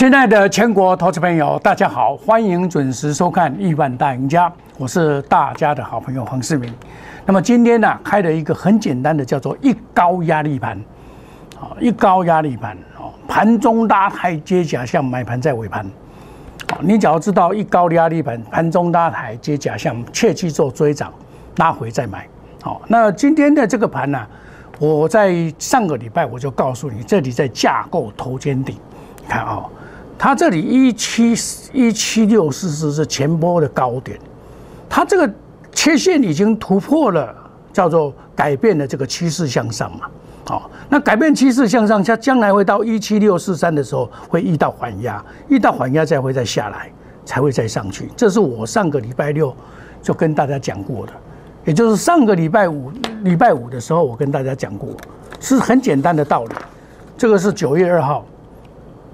亲爱的全国投资朋友，大家好，欢迎准时收看《亿万大赢家》，我是大家的好朋友黄世明。那么今天呢，开了一个很简单的，叫做一高压力盘，啊，一高压力盘，哦，盘中拉抬接假象，买盘在尾盘。你只要知道一高压力盘，盘中拉抬接假象，切记做追涨，拉回再买。好，那今天的这个盘呢，我在上个礼拜我就告诉你，这里在架构头肩顶，你看啊。它这里一七一七六四四是前波的高点，它这个切线已经突破了，叫做改变了这个趋势向上嘛。好，那改变趋势向上，它将来会到一七六四三的时候会遇到缓压，遇到缓压再会再下来，才会再上去。这是我上个礼拜六就跟大家讲过的，也就是上个礼拜五礼拜五的时候我跟大家讲过，是很简单的道理。这个是九月二号。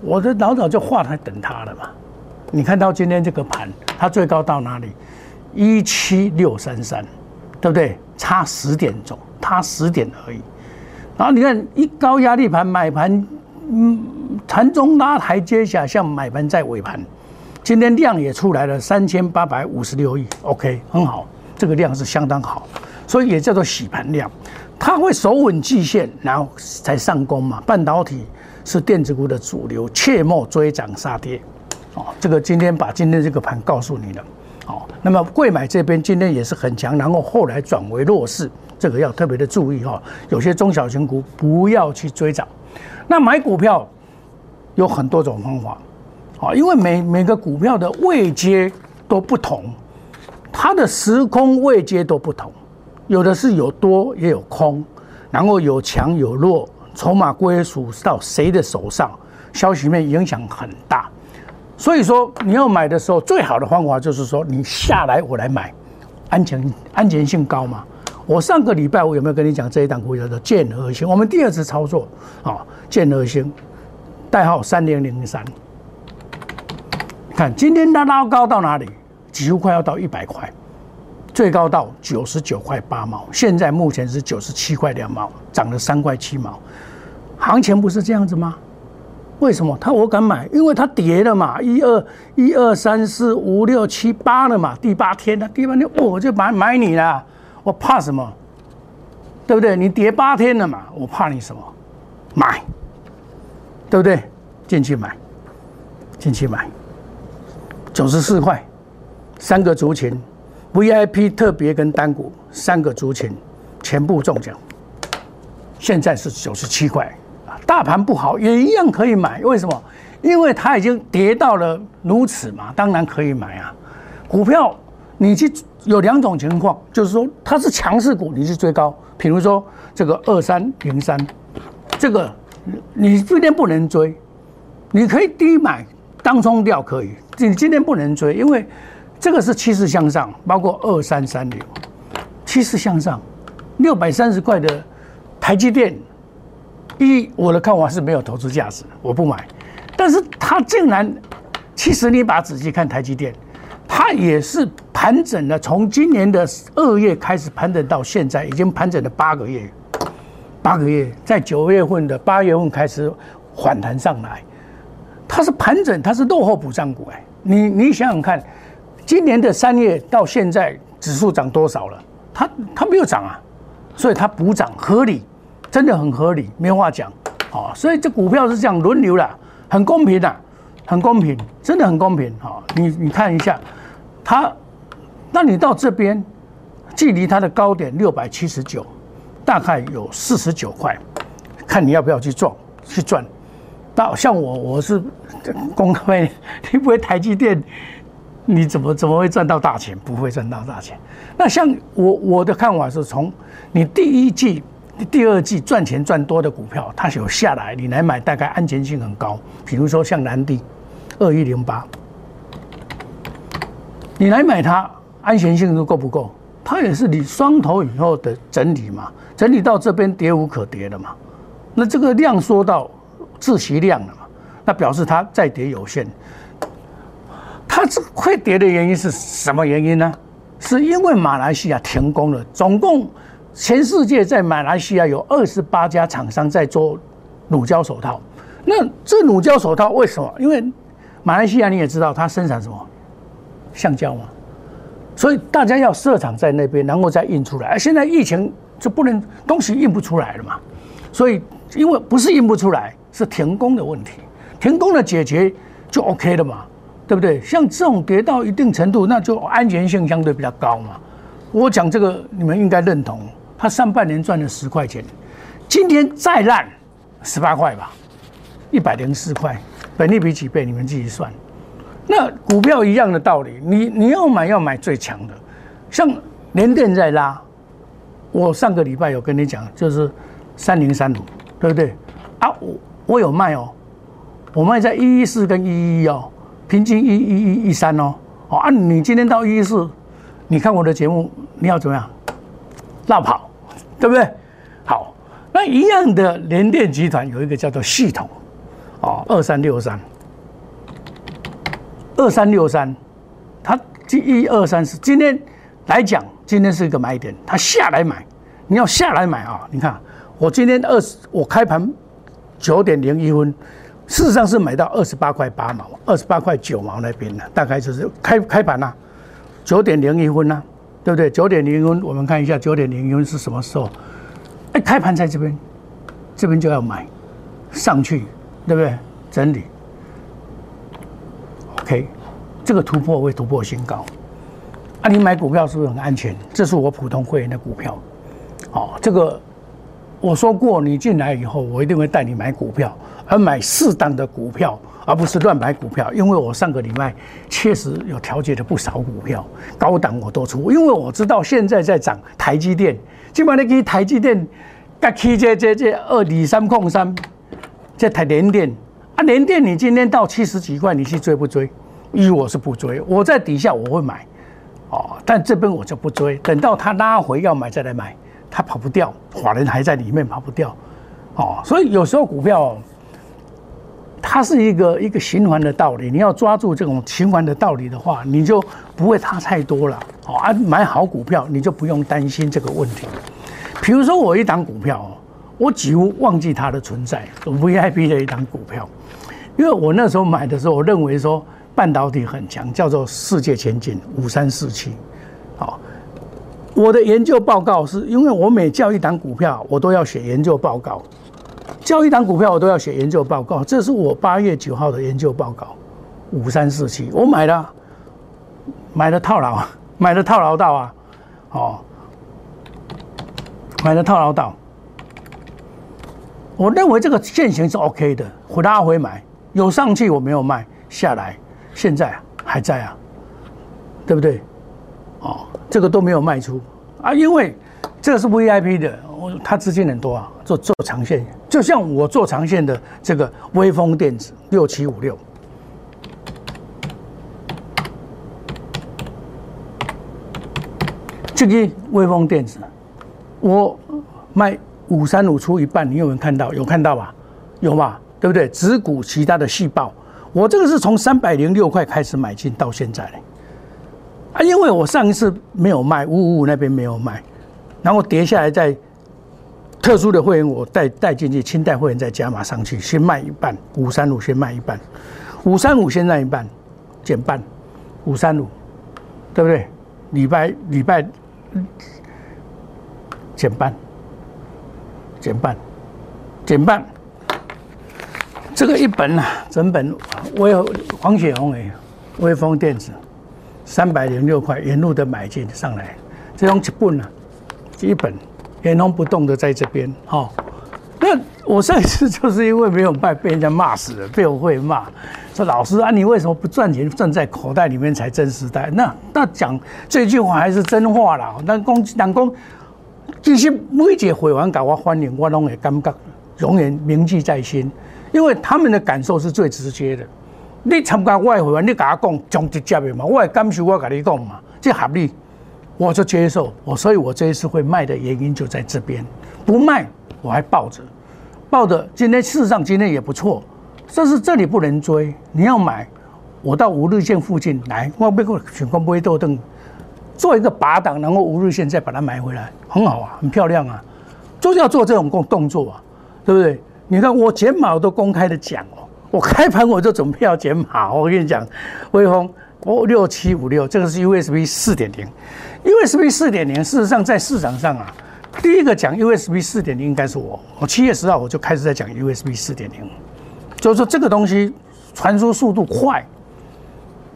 我的老早就画在等它了嘛，你看到今天这个盘，它最高到哪里？一七六三三，对不对？差十点钟，差十点而已。然后你看一高压力盘买盘，嗯，盘中拉台阶下，像买盘在尾盘。今天量也出来了，三千八百五十六亿，OK，很好，这个量是相当好，所以也叫做洗盘量。它会守稳季线，然后才上攻嘛，半导体。是电子股的主流，切莫追涨杀跌，哦，这个今天把今天这个盘告诉你了，哦，那么贵买这边今天也是很强，然后后来转为弱势，这个要特别的注意哈，有些中小型股不要去追涨。那买股票有很多种方法，啊，因为每每个股票的位阶都不同，它的时空位阶都不同，有的是有多也有空，然后有强有弱。筹码归属到谁的手上，消息面影响很大，所以说你要买的时候，最好的方法就是说你下来我来买，安全安全性高嘛。我上个礼拜我有没有跟你讲这一档股叫做建和星？我们第二次操作啊，建和星，代号三零零三。看今天它拉高到哪里？几乎快要到一百块。最高到九十九块八毛，现在目前是九十七块两毛，涨了三块七毛。行情不是这样子吗？为什么？他我敢买，因为它跌了嘛，一二一二三四五六七八了嘛，第八天了，第八天我就买买你了，我怕什么？对不对？你跌八天了嘛，我怕你什么？买，对不对？进去买，进去买，九十四块，三个族群。VIP 特别跟单股三个族群全部中奖，现在是九十七块啊！大盘不好也一样可以买，为什么？因为它已经跌到了如此嘛，当然可以买啊。股票你去有两种情况，就是说它是强势股，你是追高，比如说这个二三零三，这个你今天不能追，你可以低买当冲掉可以，你今天不能追，因为。这个是趋势向上，包括二三三六，趋势向上，六百三十块的台积电，一我的看法是没有投资价值，我不买。但是它竟然，其实你把仔细看台积电，它也是盘整了，从今年的二月开始盘整到现在，已经盘整了八个月，八个月，在九月份的八月份开始反弹上来，它是盘整，它是落后补涨股哎，你你想想看。今年的三月到现在，指数涨多少了？它它没有涨啊，所以它补涨合理，真的很合理，没话讲。哦，所以这股票是这样轮流的，很公平的，很公平，真的很公平。哦，你你看一下，它，那你到这边，距离它的高点六百七十九，大概有四十九块，看你要不要去撞，去赚。那像我我是公开，你不会台积电。你怎么怎么会赚到大钱？不会赚到大钱。那像我我的看法是从你第一季、第二季赚钱赚多的股票，它有下来，你来买，大概安全性很高。比如说像南地二一零八，你来买它，安全性够不够？它也是你双头以后的整理嘛，整理到这边跌无可跌了嘛。那这个量缩到自息量了嘛，那表示它再跌有限。它这会跌的原因是什么原因呢？是因为马来西亚停工了。总共全世界在马来西亚有二十八家厂商在做乳胶手套，那这乳胶手套为什么？因为马来西亚你也知道，它生产什么橡胶嘛，所以大家要设厂在那边，然后再印出来。现在疫情就不能东西印不出来了嘛，所以因为不是印不出来，是停工的问题，停工的解决就 OK 了嘛，对不对？像这种跌到一定程度，那就安全性相对比较高嘛。我讲这个，你们应该认同。他上半年赚了十块钱，今天再烂，十八块吧，一百零四块，本利比几倍？你们自己算。那股票一样的道理，你你要买要买最强的，像联电在拉，我上个礼拜有跟你讲，就是三零三五，对不对？啊，我我有卖哦，我卖在一一四跟一一哦，平均一一一一三哦，哦啊，你今天到一一四，你看我的节目，你要怎么样？绕跑，对不对？好，那一样的联电集团有一个叫做系统，哦，二三六三，二三六三，它这一二三四，今天来讲，今天是一个买点，它下来买，你要下来买啊！你看，我今天二十，我开盘九点零一分，事实上是买到二十八块八毛，二十八块九毛那边的，大概就是开开盘呐，九点零一分呐。对不对？九点零分，我们看一下九点零分是什么时候？哎，开盘在这边，这边就要买上去，对不对？整理，OK，这个突破会突破新高。啊，你买股票是不是很安全？这是我普通会员的股票。哦，这个我说过，你进来以后，我一定会带你买股票，而买适当的股票。而不是乱买股票，因为我上个礼拜确实有调节了不少股票，高档我都出，因为我知道现在在涨台积电，今晚你给台积电，该起这这这二底三控三，这台联电啊，联电你今天到七十几块，你去追不追？一我是不追，我在底下我会买，哦，但这边我就不追，等到它拉回要买再来买，它跑不掉，法人还在里面跑不掉，哦，所以有时候股票。它是一个一个循环的道理，你要抓住这种循环的道理的话，你就不会差太多了。哦，啊，买好股票，你就不用担心这个问题。比如说我一档股票哦，我几乎忘记它的存在，VIP 的一档股票，因为我那时候买的时候，我认为说半导体很强，叫做世界前景五三四七。好，我的研究报告是因为我每叫一档股票，我都要写研究报告。交易档股票，我都要写研究报告。这是我八月九号的研究报告，五三四七，我买了，买了套牢，买了套牢到啊，哦，买了套牢到。我认为这个现行是 OK 的，回拉回买，有上去我没有卖下来，现在还在啊，对不对？哦，这个都没有卖出啊，因为这个是 VIP 的。我他资金很多啊，做做长线，就像我做长线的这个微风电子六七五六，这个微风电子，我卖五三五出一半，你有没有看到？有看到吧？有吧？对不对？只股其他的细胞，我这个是从三百零六块开始买进到现在啊，因为我上一次没有卖，五五五那边没有卖，然后跌下来再。特殊的会员我带带进去，清代会员再加码上去，先卖一半，五三五先卖一半，五三五先卖一半，减半，五三五，对不对？礼拜礼拜减半，减半，减半，这个一本啊，整本微黄雪红诶，微风电子三百零六块，沿路的买进上来，这种一本啊，一本。原封不动的在这边，哈，那我上一次 就是因为没有卖，被人家骂死了，被我会骂，说老师啊，你为什么不赚钱，赚在口袋里面才真实代？那那讲这句话还是真话啦。但公但公，其实每一节会员搞我欢迎，我拢会感觉永远铭记在心，因为他们的感受是最直接的。你参加我的会员，你甲我讲讲直接的嘛，我的感受我甲你讲嘛，这合理。我就接受我，所以我这一次会卖的原因就在这边。不卖我还抱着，抱着。今天事实上今天也不错，但是这里不能追。你要买，我到五日线附近来，我别个全光不会豆灯，做一个拔档，然后五日线再把它买回来，很好啊，很漂亮啊。就是要做这种动动作啊，对不对？你看我减码都公开的讲哦，我开盘我就准备要减码。我跟你讲，威风哦六七五六，这个是 USB 四点零，USB 四点零事实上在市场上啊，第一个讲 USB 四点零应该是我，我七月十号我就开始在讲 USB 四点零，就是说这个东西传输速度快，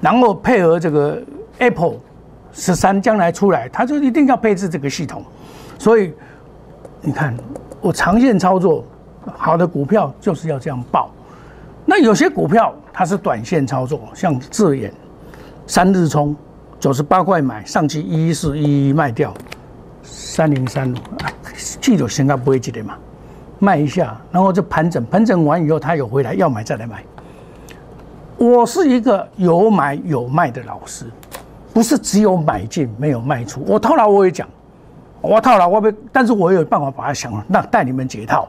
然后配合这个 Apple 十三将来出来，它就一定要配置这个系统，所以你看我长线操作。好的股票就是要这样报，那有些股票它是短线操作，像智远、三日冲，九十八块买，上期一一四一一卖掉，三零三，记住先该不会记得嘛，卖一下，然后就盘整，盘整完以后它有回来要买再来买。我是一个有买有卖的老师，不是只有买进没有卖出。我套牢我也讲，我套牢我不，但是我有办法把它想那带你们解套。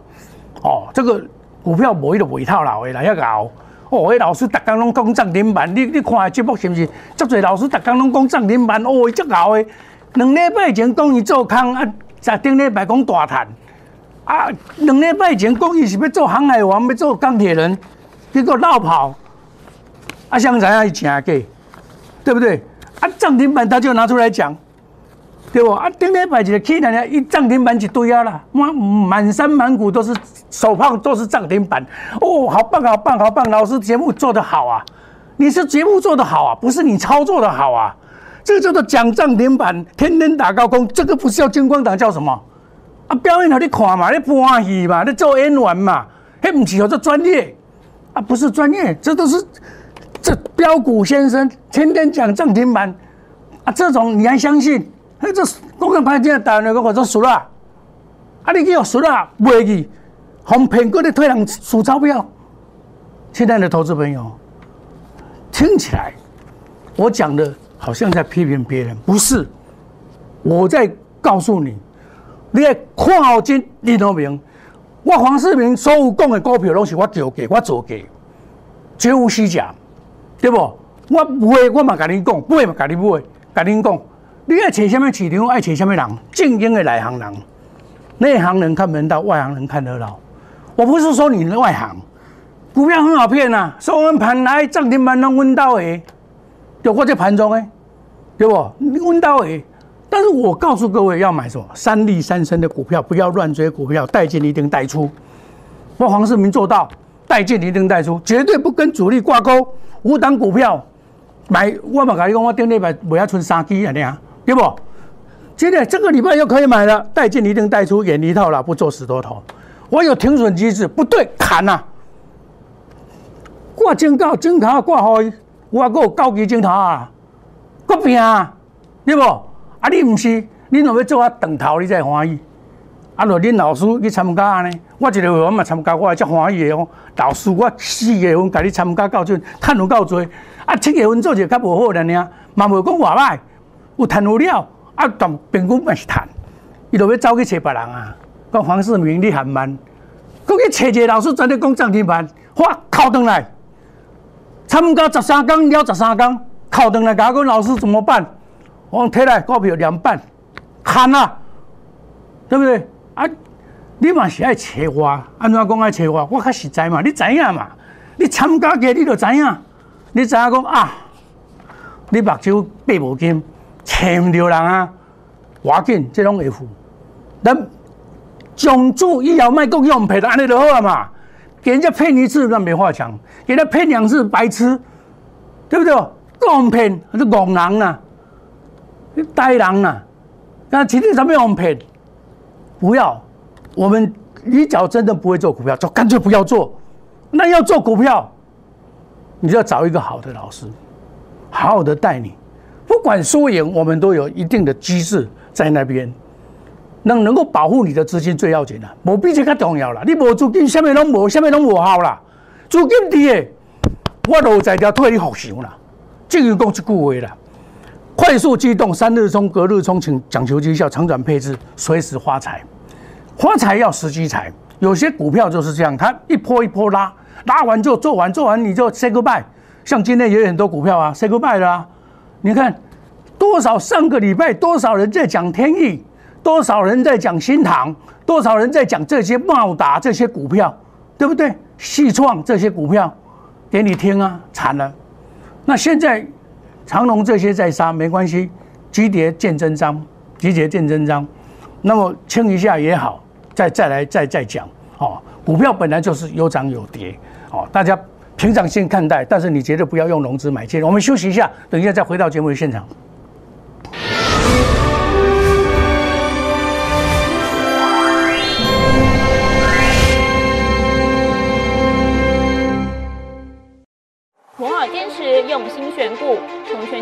哦，这个股票无伊就袂套牢的啦，遐熬。哦，迄老师逐工拢讲涨停板，你你看节目是毋是？足侪老师逐工拢讲涨停板，哦，伊足牛的。两礼拜前讲伊做空，啊，在顶礼拜讲大赚。啊，两礼拜前讲伊是要做航海王，要做钢铁人，结果绕跑。啊，现在啊，伊真假，对不对？啊，涨停板他就拿出来讲。对不？啊，顶天摆一个起来呢，一涨停板一堆啊啦，满满山满谷都是手胖，都是涨停板。哦，好棒，好棒，好棒！老师节目做得好啊，你是节目做得好啊，不是你操作的好啊。这个叫做讲涨停板，天天打高空，这个不是叫金光党，叫什么？啊，表演给你看嘛，你欢喜嘛，你做演员嘛，嘿，不是叫做专业啊，不是专业，这都是这标股先生天天讲涨停板啊，这种你还相信？嘿，这公开盘前打那个我做输了，啊，你叫输了，卖去，哄骗过的退人输钞票。亲爱的投资朋友，听起来我讲的好像在批评别人，不是，我在告诉你，你要看好金李东明，我黄世明所有讲的股票拢是我叫给，我做给，绝无虚假，对不？我买我嘛跟你讲，买嘛跟你买，跟你讲。你爱找什么市场，爱找什么人？正经的内行人，内行人看门道，外行人看热闹。我不是说你的外行，股票很好骗呐，收完盘来涨停板能问到诶，就我在盘中诶，对不？你问到诶，但是我告诉各位要买什么三利三升的股票，不要乱追股票，带进一定带出。我黄世明做到带进一定带出，绝对不跟主力挂钩。五档股票买，我嘛跟你讲，我顶礼拜不要存三支啊，对不？今天这个礼拜又可以买了，带进一定带出，远离套了，不做死多头。我有停损机制，不对，砍呐！挂警告，警告挂好，我还有高级警头啊，搁拼啊，对不？啊，你唔是，你若要做啊长头，你才欢喜。啊，若恁老师去参加呢，我一个会员嘛参加，我还足欢喜的哦。老师，我四月份甲你参加到阵，赚有够多。啊，七月份做就较无好了尔，嘛袂讲话歹。有谈有了，啊，但平均嘛是谈，伊就要走去找别人啊。讲黄世明，你还慢，搁去找一个老师专咧讲涨停板，哇，靠登来，参加十三天了十三天，靠登来，甲我讲老师怎么办？我摕来股票两半，砍啊，对不对？啊，你嘛是爱找我，安怎讲爱找我？我较实在嘛，你知影嘛？你参加过你就知影，你知影讲啊？你目睭闭无金。找唔到人啊！要紧，这种会付。咱种子以后卖国用赔的，安尼就好了嘛。给人家骗一次那没话讲，给他骗两次白痴，对不对？讲骗是戆人呐，呆人呐。那其实咱们用骗，不要。我们你只要真的不会做股票，就干脆不要做。那要做股票，你就要找一个好的老师，好好的带你。不管输赢，我们都有一定的机制在那边，能能够保护你的资金最要紧的，无比这较重要了。你无资金，什么拢无，什么拢无效啦。资金低的，我都在条退你服上啦。正如讲一句话啦，快速机动，三日冲，隔日冲，请讲求绩效，长短配置，随时发财。发财要时机财，有些股票就是这样，它一波一波拉，拉完就做完，做完你就 say goodbye。像今天也有很多股票啊，say goodbye 啦。你看，多少上个礼拜多少人在讲天意，多少人在讲新塘，多少人在讲这些茂达这些股票，对不对？细创这些股票给你听啊，惨了。那现在长隆这些在杀没关系，急跌见真章，急跌见真章。那么清一下也好，再再来再再讲哦。股票本来就是有涨有跌哦，大家成长性看待，但是你绝对不要用融资买进。我们休息一下，等一下再回到节目的现场。用心选股，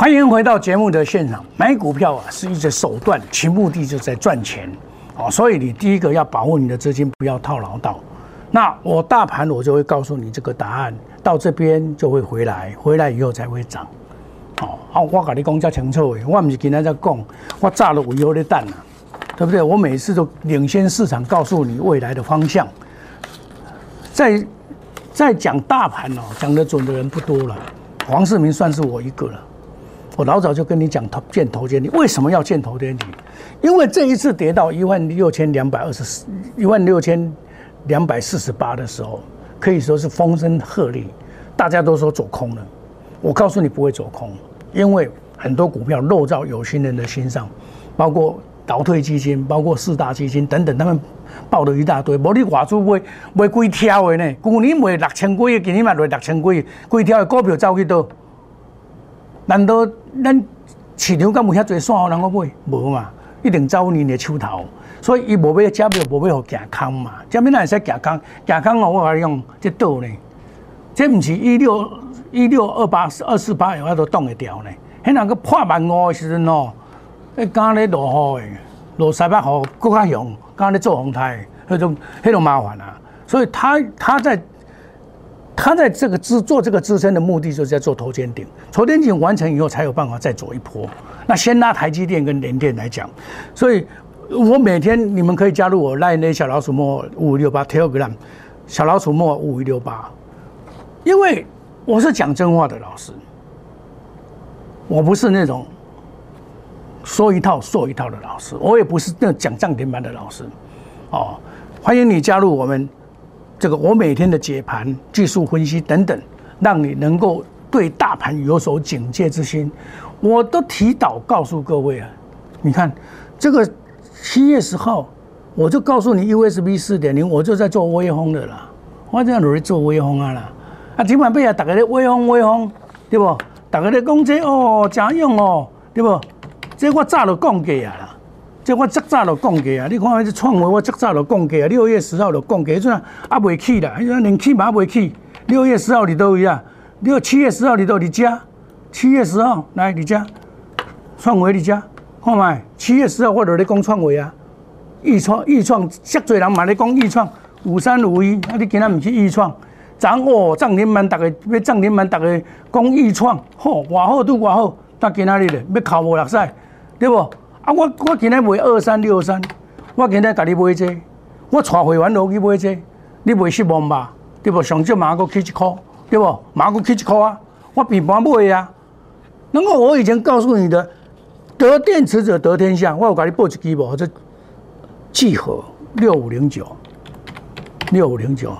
欢迎回到节目的现场。买股票啊，是一个手段，其目的就在赚钱哦。所以你第一个要保护你的资金，不要套牢到。那我大盘我就会告诉你这个答案，到这边就会回来，回来以后才会涨。哦，好，我跟你讲叫清楚的，我不是今天在讲，我炸了五油的蛋啊，对不对？我每次都领先市场，告诉你未来的方向。在在讲大盘哦，讲得准的人不多了，黄世明算是我一个了。我老早就跟你讲投建头肩你，为什么要见头肩底？因为这一次跌到一万六千两百二十四、一万六千两百四十八的时候，可以说是风声鹤唳，大家都说走空了。我告诉你不会走空，因为很多股票落到有心人的心上，包括倒退基金、包括四大基金等等，他们报了一大堆。无你外资买买几条的呢？去年买六千几，今年买六千几，几条的股票走去倒？难道咱市场敢有遐侪线人个买？无嘛，一定走你的手头。所以伊无要加票，无要互行空嘛。加票哪会使行空？行空哦，我甲你讲，这倒呢，这毋是一六一六二八二四八有法度挡会掉呢。迄人个破万五的时阵哦，迄刚咧落雨的，落西北雨更较凶，刚咧做风台，迄种迄种麻烦啊。所以他他在。他在这个支做这个支撑的目的，就是在做头肩顶。头肩顶完成以后，才有办法再走一波。那先拿台积电跟联电来讲，所以我每天你们可以加入我赖那小老鼠莫五五六八 Telegram，小老鼠莫五五六八，因为我是讲真话的老师，我不是那种说一套做一套的老师，我也不是那讲涨停板的老师。哦，欢迎你加入我们。这个我每天的解盘、技术分析等等，让你能够对大盘有所警戒之心，我都提早告诉各位啊。你看，这个七月十号，我就告诉你 USB 四点零，我就在做微风的啦，我在努力做微风啊啦。啊，今晚被啊，大家咧微风微风，对不？大家咧讲这哦，真用哦，对不？这我早就讲过啊啦。这我早早就讲过啊！你看迄只创维，我早早就讲过啊！六月十号就讲过，迄阵啊未起啦，迄阵连起嘛未起。六月十号你都一样，六七月十号你都你家，七月十号来你家，创维你家，看卖，七月十号我就咧讲创维啊，易创易创，遮侪人嘛咧讲易创，五三五一，啊你今仔毋去易创，涨哦涨停板，逐个要涨停板，逐个讲易创，吼，偌好拄偌好，但今仔日咧要哭无落屎，对不？啊！我我今天买二三六三，我今日甲你买这，我带会员落去买这，你袂失望吧？对不？上少马个起一箍，对不？马个起一箍啊！我平盘买啊。那么我以前告诉你的，得电池者得天下。我有甲你报一支无？这聚合六五零九，六五零九，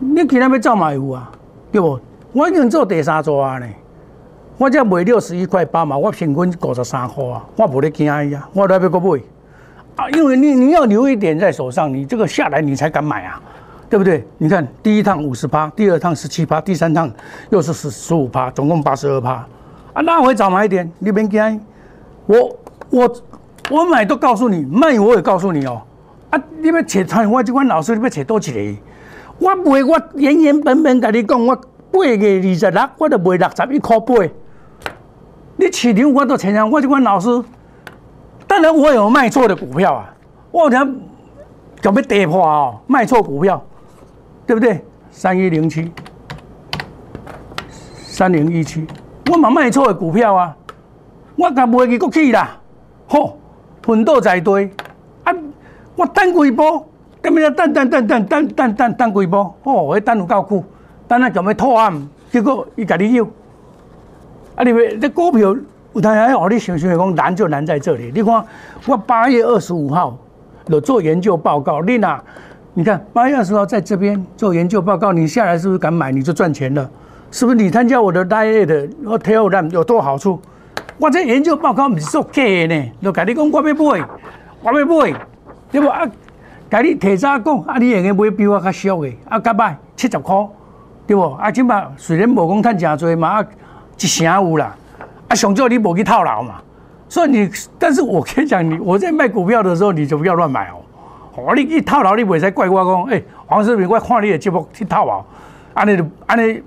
你今天要走嘛有啊？对不？我已经做第三组啊呢。我只卖六十一块八嘛，我平均五十三块啊，我无咧惊伊啊，我来要搁买啊，因为你你要留一点在手上，你这个下来你才敢买啊，对不对？你看第一趟五十趴，第二趟十七趴，第三趟又是十十五趴，总共八十二趴。啊，那回早买一点，你别惊。我我我买都告诉你，卖我也告诉你哦。啊，你要找台我这款老师，你要扯多一个？我卖我原原本本跟你讲，我八月二十六，我就卖六十一块八。你市场我都承认，我这款老师，当然我有卖错的股票啊。我讲准备跌破哦，卖错股票，对不对？三一零七，三零一七，我嘛卖错的股票啊。我甲卖去国去啦，吼，奋斗在堆啊！我等几波，根本要等等等等等等等等几波，哦，我等有够久，等啊，咁要拖案，结果伊甲你要，啊！你咪这股票有当然哦，你想想讲难就难在这里。你看我八月二十五号有做研究报告，你呐，你看八月二十号在这边做研究报告，你下来是不是敢买你就赚钱了？是不是你参加我的 diet 我 tell them 有多好处？我这研究报告唔是做假的呢，就甲你讲我要买，我要买，对不啊？甲你提早讲，啊，你会用买比我较俗的，啊，甲歹七十块，对不？啊，即摆虽然无讲趁诚多嘛，啊，一成有啦，啊，上少你无去套牢嘛。所以你，但是我跟你讲，你我在卖股票的时候，你就不要乱买哦。哦，你一套牢，你袂使怪我讲，诶，黄世明，我看你的节目去套牢，安尼就安尼，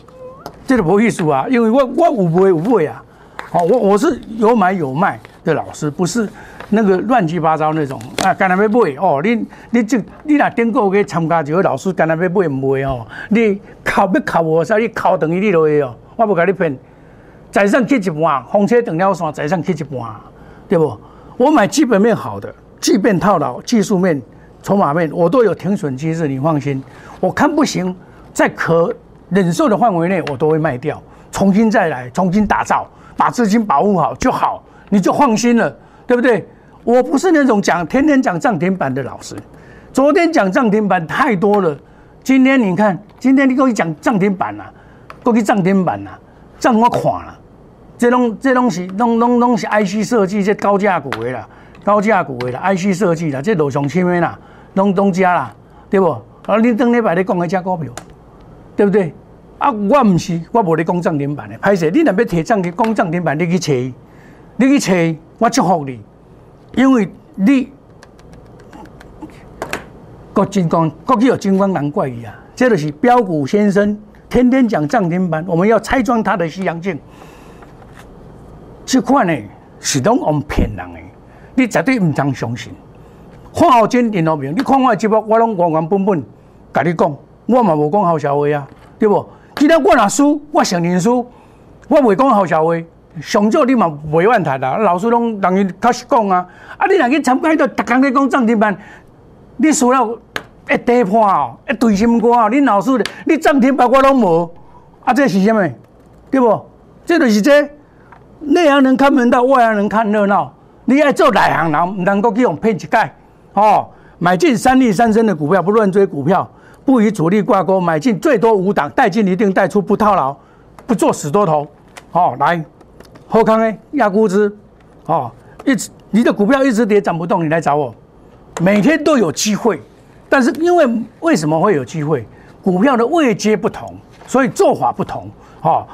这就无意思啊，因为我我有买有卖啊。好，我我是有买有卖的老师，不是那个乱七八糟那种啊。干那要买哦，你你这你若订购去参加这个老师，干那要买唔买哦？你考要考我，所以考等于你落去哦。我不甲你骗，再上去一半，风车等了线，再上去一半，对不？我买基本面好的，即便套牢，技术面、筹码面，我都有停损机制，你放心。我看不行，在可忍受的范围内，我都会卖掉，重新再来，重新打造。把资金保护好就好，你就放心了，对不对？我不是那种讲天天讲涨停板的老师，昨天讲涨停板太多了，今天你看，今天你给我讲涨停板啊，过去涨停板啊，涨我垮了，这拢这拢是拢拢拢是 IC 设计这高价股的啦，高价股的啦，IC 设计啦，这楼上前面啦，东东家啦，对不？啊，你等礼拜你讲的只股票，对不对？啊，我唔是，我无咧讲涨停板的，歹势，你若要提涨停讲涨停板，你去找，你去找，我祝福你，因为你国金光，国际有金光难怪伊啊，这就是标股先生天天讲涨停板，我们要拆穿他的西洋镜。这款呢是拢用骗人的，你绝对唔当相信。看好今电脑屏，你看我的节目，我拢原原本本甲你讲，我嘛无讲好笑话啊，对不？今天我若输，我承认输，我袂讲好笑话。上早你嘛袂怨谈啦，老师拢人伊较实讲啊。啊，你若去参加迄个逐工咧讲涨停板，你输了一地破哦，一堆心肝哦。恁老师，你涨停板我拢无，啊，这是啥物？对不？这就是这内行人看门道，外行人看热闹。你爱做内行人，能够去用骗一盖哦。买进三利三升的股票，不乱追股票。不与主力挂钩，买进最多五档，带进一定带出，不套牢，不做死多头。好，来，后康呢压估值，哦，一直你的股票一直跌涨不动，你来找我，每天都有机会。但是因为为什么会有机会？股票的位阶不同，所以做法不同。哦，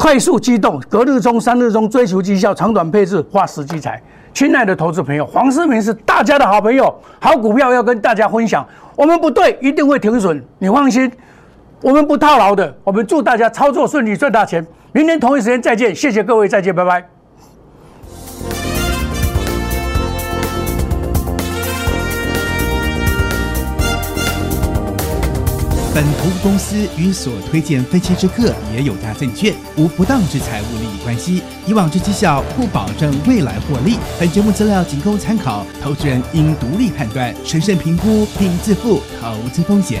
快速机动，隔日中、三日中追求绩效，长短配置，化时机财。亲爱的投资朋友，黄世明是大家的好朋友，好股票要跟大家分享。我们不对，一定会停损，你放心。我们不套牢的，我们祝大家操作顺利，赚大钱。明天同一时间再见，谢谢各位，再见，拜拜。本投资公司与所推荐分期之客也有大证券无不当之财务利益关系，以往之绩效不保证未来获利。本节目资料仅供参考，投资人应独立判断、审慎评估并自负投资风险。